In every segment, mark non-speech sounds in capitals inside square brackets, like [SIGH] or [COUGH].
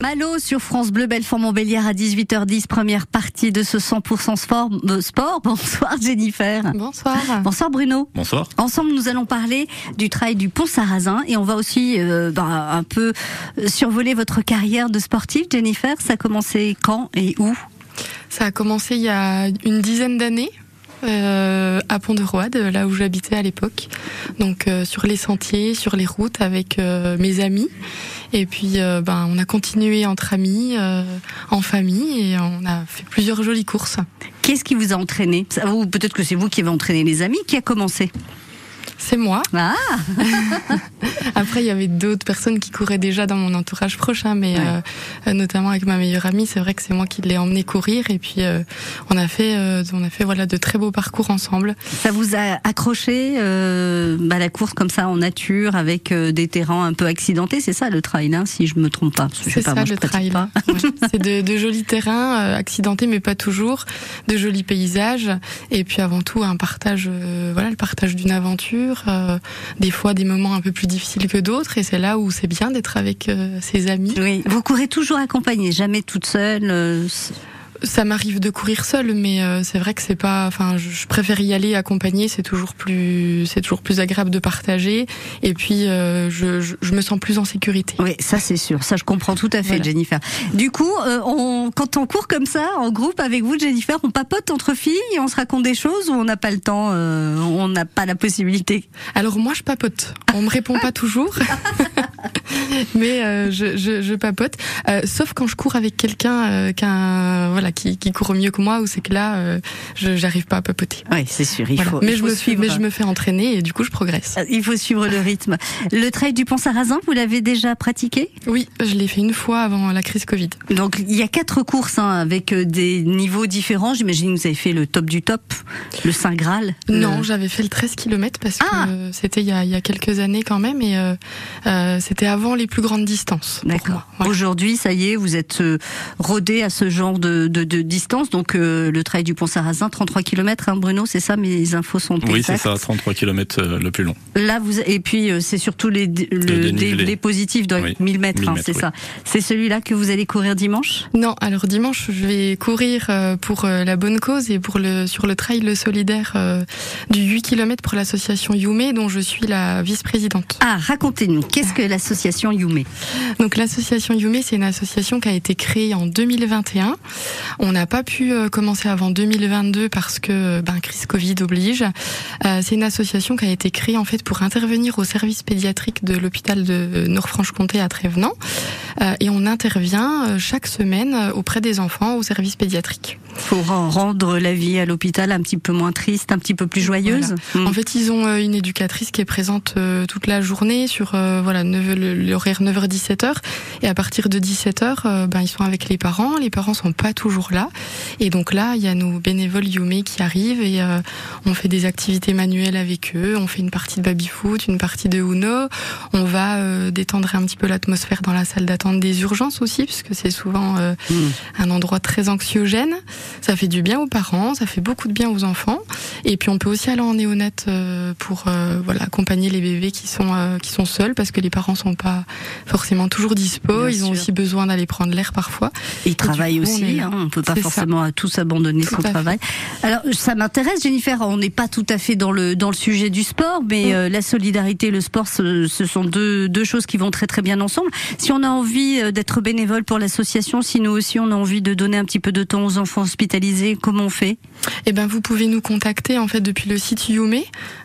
Malo sur France Bleu, Belfort-Montbéliard à 18h10, première partie de ce 100% sport, euh, sport. [LAUGHS] Bonsoir Jennifer. Bonsoir. Bonsoir Bruno. Bonsoir. Ensemble, nous allons parler du trail du Pont Sarrazin et on va aussi euh, bah, un peu survoler votre carrière de sportive. Jennifer, ça a commencé quand et où? Ça a commencé il y a une dizaine d'années. Euh, à Pont-de-Roide, là où j'habitais à l'époque. Donc euh, sur les sentiers, sur les routes avec euh, mes amis. Et puis euh, ben on a continué entre amis, euh, en famille, et on a fait plusieurs jolies courses. Qu'est-ce qui vous a entraîné? Peut-être que c'est vous qui avez entraîné les amis. Qui a commencé? C'est moi. Ah [LAUGHS] Après, il y avait d'autres personnes qui couraient déjà dans mon entourage proche, hein, mais Ouais. euh, notamment avec ma meilleure amie, c'est vrai que c'est moi qui l'ai emmené courir. Et puis euh, on a fait, euh, on a fait voilà de très beaux parcours ensemble. Ça vous a accroché bah, la course comme ça en nature avec des terrains un peu accidentés, c'est ça le trail, hein, si je me trompe pas. C'est ça moi, le trail. Ouais. C'est de, de jolis terrains accidentés, mais pas toujours, de jolis paysages, et puis avant tout un partage, voilà, le partage d'une aventure. Euh, des fois des moments un peu plus difficiles que d'autres, et c'est là où c'est bien d'être avec euh, ses amis. Oui, vous courez toujours accompagné, jamais toute seule. Ça m'arrive de courir seule, mais euh, c'est vrai que c'est pas. Enfin, je, préfère y aller accompagné. C'est toujours plus, c'est toujours plus agréable de partager. Et puis, euh, je, je, je me sens plus en sécurité. Oui, ça c'est sûr, ça je comprends tout à fait, Voilà. Jennifer. Du coup, euh, on, quand on court comme ça, en groupe avec vous, Jennifer, on papote entre filles, on se raconte des choses ou on n'a pas le temps, euh, on n'a pas la possibilité? Alors moi, je papote. On me répond pas toujours, [LAUGHS] [LAUGHS] mais euh, je, je, je papote. Euh, sauf quand je cours avec quelqu'un euh, qu'un voilà qui, qui court mieux que moi, ou c'est que là, euh, je j'arrive pas à papoter. Oui, c'est sûr, il Voilà. faut. mais il je faut me fais, suivre. mais je me fais entraîner et du coup, je progresse. Euh, Il faut suivre le rythme. Le trail du Pont Sarrazin, vous l'avez déjà pratiqué? Oui, je l'ai fait une fois avant la crise Covid. Donc il y a quatre courses hein, avec euh, des niveaux différents. J'imagine que vous avez fait le top du top, le Saint Graal. Non, le- j'avais fait le 13 km parce Ah que euh, c'était il y a, il y a quelques années quand même et euh, euh, c'était avant les plus grandes distances. D'accord. Voilà. Aujourd'hui, ça y est, vous êtes rodé à ce genre de, de, de distance. Donc euh, le trail du Pont Sarrazin, 33 km, hein, Bruno, c'est ça Mes infos sont Oui, c'est ça, 33 km le plus long. Là, vous et puis euh, c'est surtout les, le, dénivelé. dénivelé positif de Oui, 1000 mètres, 1000 hein, mètres, c'est oui. ça. C'est celui-là que vous allez courir dimanche? Non, alors dimanche, je vais courir euh, pour euh, la bonne cause et pour le sur le trail le solidaire euh, du 8 km pour l'association Yume dont je suis la vice-présidente. Ah, racontez-nous, qu'est-ce que l'association Yume Donc l'association Yume, c'est une association qui a été créée en 2021. On n'a pas pu euh, commencer avant 2022 parce que ben crise Covid oblige. Euh, c'est une association qui a été créée en fait pour intervenir au service pédiatrique de l'hôpital de Nord-Franche-Comté à Trévenant Euh, et on intervient euh, chaque semaine euh, auprès des enfants au service pédiatrique. Pour en rendre la vie à l'hôpital un petit peu moins triste, un petit peu plus joyeuse. En fait, ils ont euh, une éducatrice qui est présente euh, toute la journée sur euh, voilà 9, le- l'horaire 9h-17h et à partir de 17h, ben ils sont avec les parents. Les parents sont pas toujours là et donc là, il y a nos bénévoles Yume qui arrivent et euh, on fait des activités manuelles avec eux. On fait une partie de baby foot, une partie de Uno. On va euh, détendre un petit peu l'atmosphère dans la salle d'attente des urgences aussi, puisque c'est souvent euh, Hmm. un endroit très anxiogène. Ça fait du bien aux parents, ça fait beaucoup de bien aux enfants. Et puis on peut aussi aller en néonate pour voilà accompagner les bébés qui sont qui sont seuls parce que les parents sont pas forcément toujours dispo. Bien Ils ont aussi besoin d'aller prendre l'air parfois. Ils travaillent coup, aussi, hein, on peut pas forcément à tous abandonner Tout son fait. travail. Alors ça m'intéresse, Jennifer. On n'est pas tout à fait dans le dans le sujet du sport, mais euh, la solidarité, et le sport, ce, ce sont deux deux choses qui vont très très bien ensemble. Si on a envie euh, d'être bénévole pour l'association, si nous aussi on a envie de donner un petit peu de temps aux enfants hospitalisés, comment on fait? Eh ben vous pouvez nous contacter en fait depuis le site Yume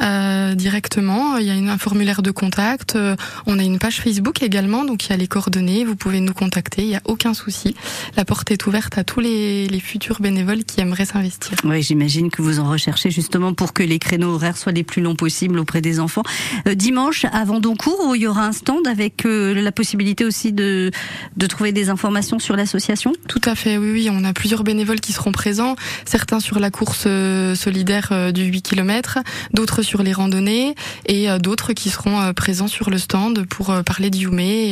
euh, directement. Il y a une, un formulaire de contact. Euh, on a une page Facebook également, donc il y a les coordonnées. Vous pouvez nous contacter. Il y a aucun souci. La porte est ouverte à tous les, les futurs bénévoles qui aimeraient s'investir. Oui, j'imagine que vous en recherchez justement pour que les créneaux horaires soient les plus longs possibles auprès des enfants. Euh, dimanche, à Vendoncourt, où il y aura un stand avec euh, la possibilité aussi de, de trouver des informations sur l'association Tout à fait, oui, oui. On a plusieurs bénévoles qui seront présents, certains sur la course euh, solidaire du 8 km, d'autres sur les randonnées et d'autres qui seront présents sur le stand pour parler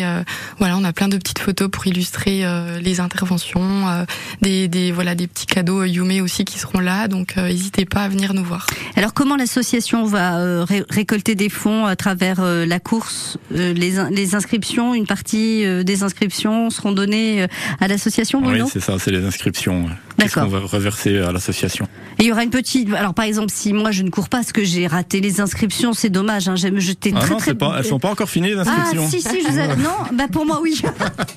euh, voilà, on a plein de petites photos pour illustrer les interventions, des, des voilà des petits cadeaux Yume aussi qui seront là. Donc n'hésitez pas à venir nous voir. Alors comment l'association va récolter des fonds à travers la course les, les inscriptions, une partie des inscriptions seront données à l'association. Oui, c'est ça, c'est les inscriptions. D'accord. Qu'on va reverser à l'association? Et il y aura une petite. Alors par exemple, si moi je ne cours pas, parce que j'ai raté les inscriptions, c'est dommage. Hein, J'aime jeter ah très non, très. Pas, elles sont pas encore finies les inscriptions. Ah si si, je vous non, bah pour moi oui.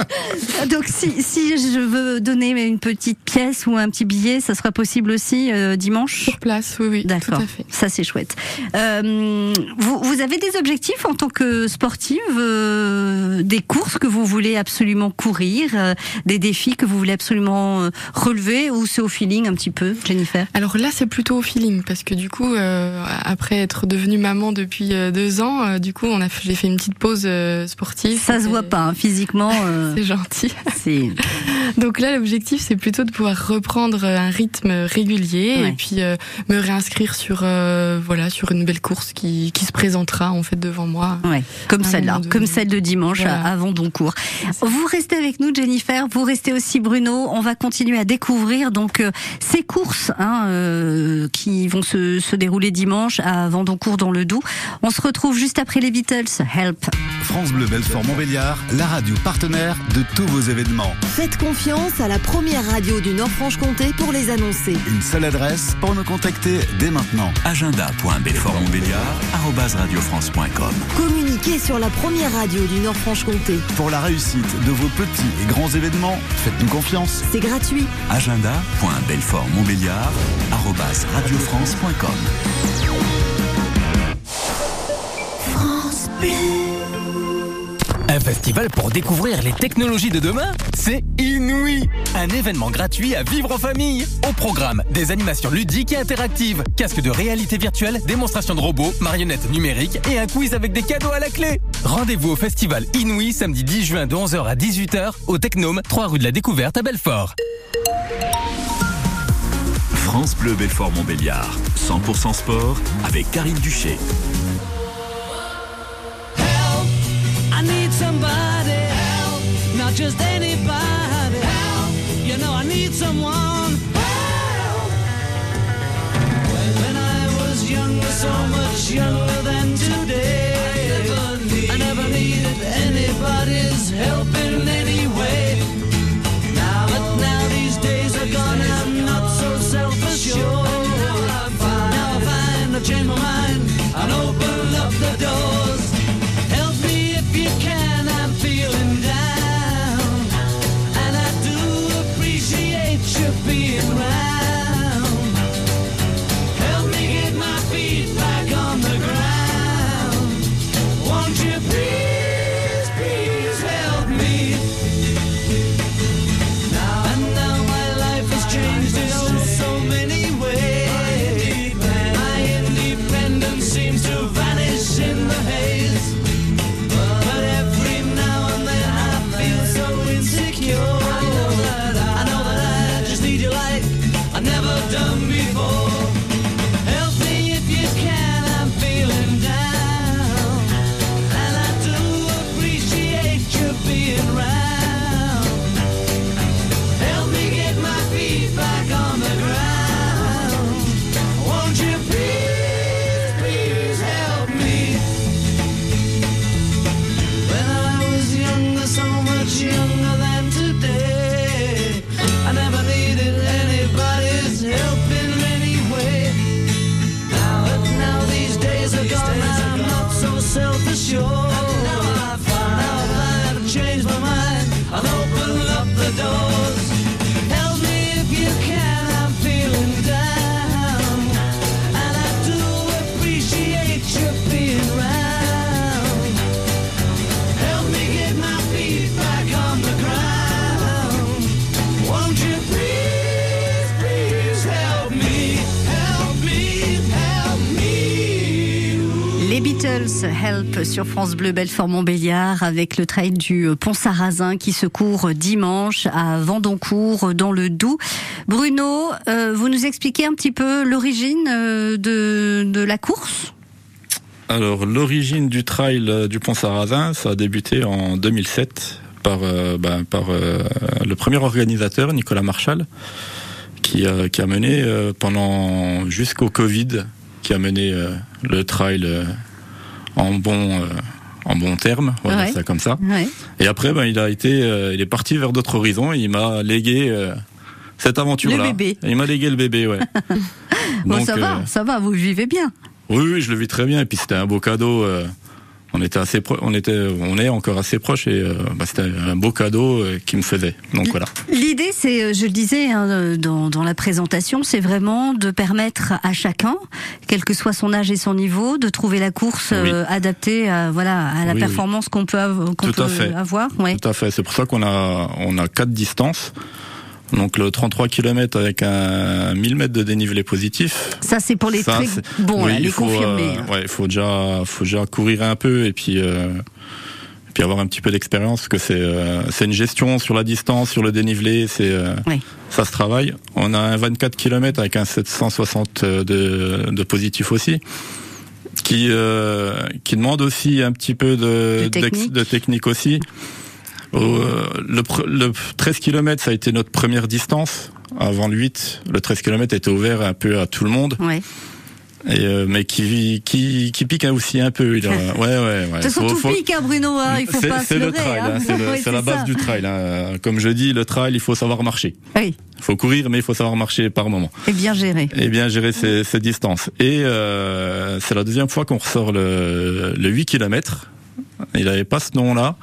[LAUGHS] Donc si si je veux donner une petite pièce ou un petit billet, ça sera possible aussi euh, dimanche? Sur place, oui oui. D'accord. Ça c'est chouette. Euh, vous vous avez des objectifs en tant que sportive, euh, des courses que vous voulez absolument courir, euh, des défis que vous voulez absolument euh, relever ou c'est au feeling un petit peu, Jennifer? Alors là, c'est plutôt au feeling parce que du coup, euh, après être devenue maman depuis euh, deux ans, euh, du coup, on a, j'ai fait une petite pause sportive. Ça se voit pas hein, physiquement. [LAUGHS] c'est gentil. [LAUGHS] Donc là, l'objectif, c'est plutôt de pouvoir reprendre un rythme régulier et puis me réinscrire sur voilà sur une belle course qui, qui se présentera en fait devant moi. Ouais. Comme celle-là, comme celle de dimanche avant Doncourt. Vous restez avec nous, Jennifer. Vous restez aussi, Bruno. On va continuer à découvrir donc ces courses hein, euh, qui vont se, se, dérouler dimanche à Vendoncourt dans le Doubs. On se retrouve juste après les Beatles. Help. France Bleu Belfort Montbéliard, la radio partenaire de tous vos événements. Faites confiance à la première radio du Nord-Franche-Comté pour les annoncer. Une seule adresse pour nous contacter dès maintenant. agenda.belfortmontbéliard@radiofrance.com. Communiquez sur la première radio du Nord-Franche-Comté. Pour la réussite de vos petits et grands événements, faites-nous confiance. C'est gratuit. France un festival pour découvrir les technologies de demain C'est Inouï. Un événement gratuit à vivre en famille. Au programme, des animations ludiques et interactives, casques de réalité virtuelle, démonstrations de robots, marionnettes numériques et un quiz avec des cadeaux à la clé. Rendez-vous au festival Inouï samedi 10 juin de 11h à 18h au Technome, 3 rue de la Découverte à Belfort. France Bleu Belfort Montbéliard, 100% sport avec Karine Duché. Help sur France Bleu Belfort Montbéliard avec le trail du Pont Sarrazin qui se court dimanche à Vendoncourt dans le Doubs. Bruno, euh, vous nous expliquez un petit peu l'origine euh, de, la course? Alors l'origine du trail euh, du Pont Sarrazin, ça a débuté en 2007 par, ben, par le premier organisateur, Nicolas Marchal, qui qui a mené pendant jusqu'au Covid, qui a mené le trail en bon en bon terme, on va dire ça comme ça. Et après, ben, il a été, il est parti vers d'autres horizons. Et il m'a légué cette aventure-là. Le bébé. Il m'a légué le bébé, ouais. [LAUGHS] bon, ça va, ça va, vous vivez bien. Oui, oui, je le vis très bien. Et puis c'était un beau cadeau. Euh, on était assez, on était, on est encore assez proches et euh, bah, c'était un beau cadeau euh, qui me faisait. Donc voilà. L'idée, c'est, je le disais hein, dans, dans, la présentation, c'est vraiment de permettre à chacun, quel que soit son âge et son niveau, de trouver la course adaptée à voilà à la performance qu'on peut, qu'on peut avoir. Ouais. Tout à fait. C'est pour ça qu'on a on a quatre distances. Donc le 33 km avec un 1000 mètres de dénivelé positif. Ça c'est pour les très bon, oui, les confirmer. Euh, ouais, il faut déjà, faut déjà courir un peu et puis. Euh, puis avoir un petit peu d'expérience, que c'est euh, c'est une gestion sur la distance, sur le dénivelé, c'est euh, ça se travaille. On a un 24 km avec un 760 de, de positif aussi, qui qui demande aussi un petit peu de, de, technique. de technique aussi. Euh, le, le, 13 km, ça a été notre première distance. Avant le 8, le 13 km était ouvert un peu à tout le monde. Ouais. Et euh, mais qui, qui qui pique aussi un peu. Il a, [LAUGHS] ouais ouais ouais. Surtout faut, pique, hein, Bruno. Hein, il faut pas C'est le trail, hein. hein c'est [LAUGHS] la base du trail. Hein. Comme je dis, le trail, il faut savoir marcher. Oui. Il faut courir, mais il faut savoir marcher par moment. Et bien gérer. Et bien gérer ces, ces distances. Et euh, c'est la deuxième fois qu'on ressort le, le 8 km il n'avait pas ce nom-là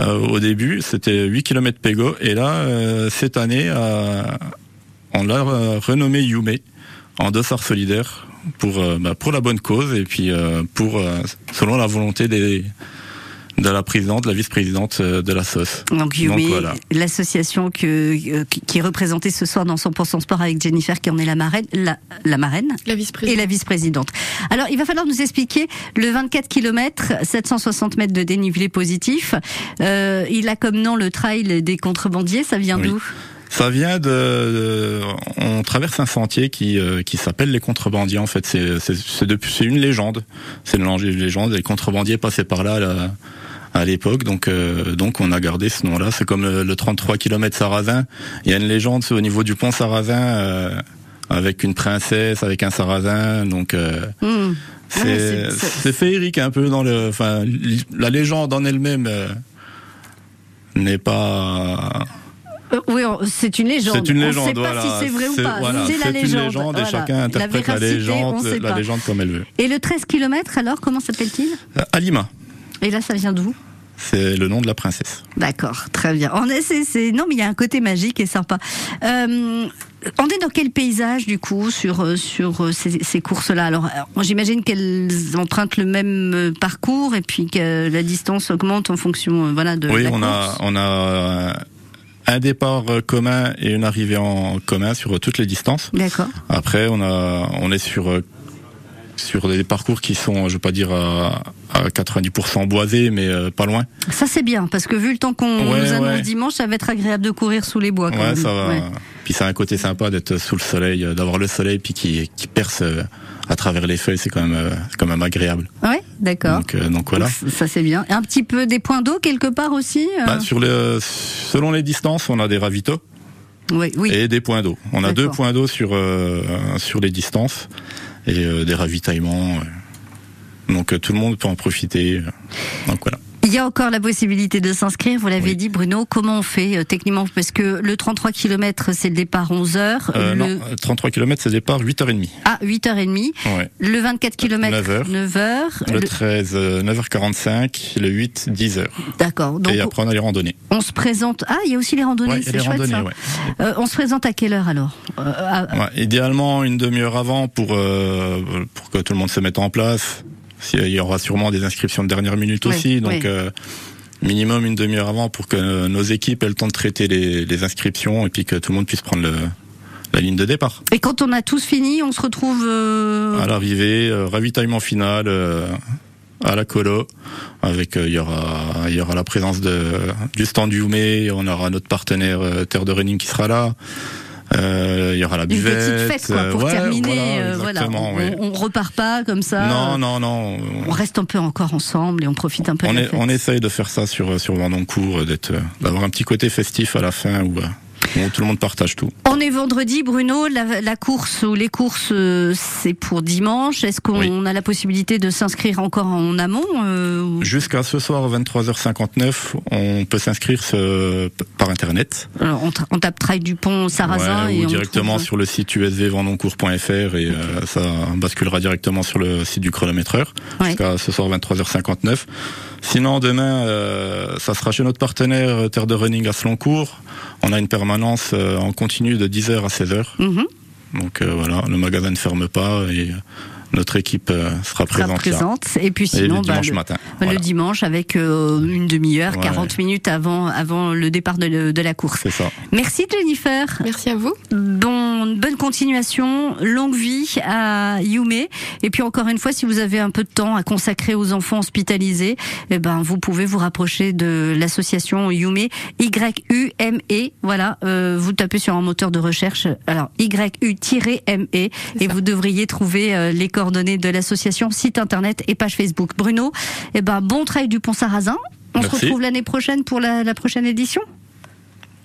euh, au début. C'était 8 km Pego. Et là, euh, cette année, euh, on l'a renommé Yume en dossard solidaire pour bah, pour la bonne cause et puis pour selon la volonté des de la présidente, la vice-présidente euh, de la SOS. Donc, Yumi, l'association que, euh, qui est représentée ce soir dans 100% Sport avec Jennifer, qui en est la marraine, la, la marraine la vice et la vice-présidente. Alors, il va falloir nous expliquer le 24 km, 760 mètres de dénivelé positif. Euh, il a comme nom le trail des contrebandiers. Ça vient d'où? Ça vient de, on traverse un sentier qui euh, qui s'appelle les contrebandiers. En fait, c'est c'est c'est une légende. C'est une légende. Les contrebandiers passaient par là. là à l'époque. Donc, euh, donc on a gardé ce nom-là. C'est comme le, 33 km Sarrazin. Il y a une légende au niveau du pont Sarrazin euh, avec une princesse, avec un Sarrazin. Donc, euh, hmm. c'est féerique un peu dans le. Enfin, la légende en elle-même n'est pas. oui, c'est une légende. C'est une légende. On ne sait pas si c'est vrai ou pas. c'est la légende. Une légende et chacun interprète la, légende, la légende comme elle veut. Et le 13 km alors, comment s'appelle-t-il? Alima. Et là, ça vient d'où? C'est le nom de la princesse. D'accord, très bien. On est, non, mais il y a un côté magique et sympa. Euh, on est dans quel paysage du coup sur euh, sur euh, ces, courses-là? Alors, j'imagine qu'elles empruntent le même parcours et puis que la distance augmente en fonction, voilà, de. Oui, la on a on a un départ commun et une arrivée en commun sur toutes les distances. D'accord. Après, on a on est sur sur des parcours qui sont, je veux pas dire à, 90% boisés, mais euh, pas loin. Ça c'est bien, parce que vu le temps qu'on nous annonce dimanche, ça va être agréable de courir sous les bois. ouais, ça va. Puis c'est un côté sympa d'être sous le soleil, euh, d'avoir le soleil puis qui, qui perce euh, à travers les feuilles, c'est quand même quand même agréable. Ouais, d'accord. Donc, donc, voilà. ça c'est bien. un petit peu des points d'eau quelque part aussi. Bah, sur selon les distances, on a des ravitaux. Oui, oui. Et des points d'eau. On a deux points d'eau sur sur les distances et euh, des ravitaillements. Euh. Donc euh, tout le monde peut en profiter. Donc voilà. Il y a encore la possibilité de s'inscrire, vous l'avez dit Bruno, comment on fait techniquement? Parce que le 33 km c'est le départ 11h. Euh, le... Non, 33 km c'est le départ 8h30. Ah, 8h30. Ouais. Le 24 km 9h. 9h. Le, 13 9h45, le 8 10h. D'accord. Et après on a les randonnées. On se présente Ah, il y a aussi les randonnées, c'est chouette randonnées, ça. Ouais. Euh, on se présente à quelle heure alors? Euh, à... Idéalement une demi-heure avant pour, pour que tout le monde se mette en place. Il y aura sûrement des inscriptions de dernière minute aussi, donc euh, minimum une demi-heure avant pour que nos équipes aient le temps de traiter les, inscriptions et puis que tout le monde puisse prendre la ligne de départ. Et quand on a tous fini, on se retrouve euh, à l'arrivée, euh, ravitaillement final à la colo avec il y aura il y aura la présence de du stand du Oumé, on aura notre partenaire Terre de Running qui sera là. Euh, Il y aura la Une buvette. petite fête, quoi, pour euh, ouais, terminer. voilà, euh, voilà. On, oui. on repart pas comme ça. Non, non, non. On reste un peu encore ensemble et on profite un peu On, de la est, fête. on essaye de faire ça sur sur Vendoncourt, d'être, d'avoir un petit côté festif à la fin où, euh, tout le monde partage tout. On est vendredi, Bruno. La, la course ou les courses, euh, c'est pour dimanche. Est-ce qu'on Oui. a la possibilité de s'inscrire encore en amont euh, ou- Jusqu'à ce soir 23h59, on peut s'inscrire ce- par internet. Alors, on, on tape Trail du Pont Sarrazin Ouais, et ou on directement trouve- sur le site usvvendoncourt.fr et euh, ça basculera directement sur le site du chronométreur Ouais. jusqu'à ce soir 23h59. Sinon demain, euh, ça sera chez notre partenaire euh, Terre de Running à Sloncourt. On a une permanence euh, en continu de 10h à 16h. Mhm. Donc euh, voilà, le magasin ne ferme pas et notre équipe euh, sera sera présente là. Et puis Et sinon, le bah, dimanche le, matin. bah, Voilà. le dimanche avec euh, une demi-heure, Ouais. 40 minutes avant, avant le départ de, le- de la course. C'est ça. Merci Jennifer. Merci à vous. Bon, bonne continuation, longue vie à Yume. Et puis encore une fois, si vous avez un peu de temps à consacrer aux enfants hospitalisés, eh ben vous pouvez vous rapprocher de l'association Yume, Y-U-M-E. Voilà, euh, vous tapez sur un moteur de recherche, alors Y-U-M-E, et ça. vous devriez trouver euh, les coordonnées de l'association, site internet et page Facebook. Bruno, eh ben bon travail du Pont Sarrazin. On se retrouve l'année prochaine pour la, la prochaine édition?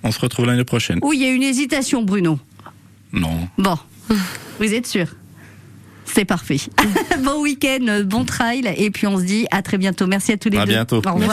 On se retrouve l'année prochaine. Ou il y a une hésitation, Bruno. Non. Bon, vous êtes sûr? C'est parfait. [LAUGHS] bon week-end, bon trail, et puis on se dit à très bientôt. Merci à tous les À deux. bientôt. Au revoir.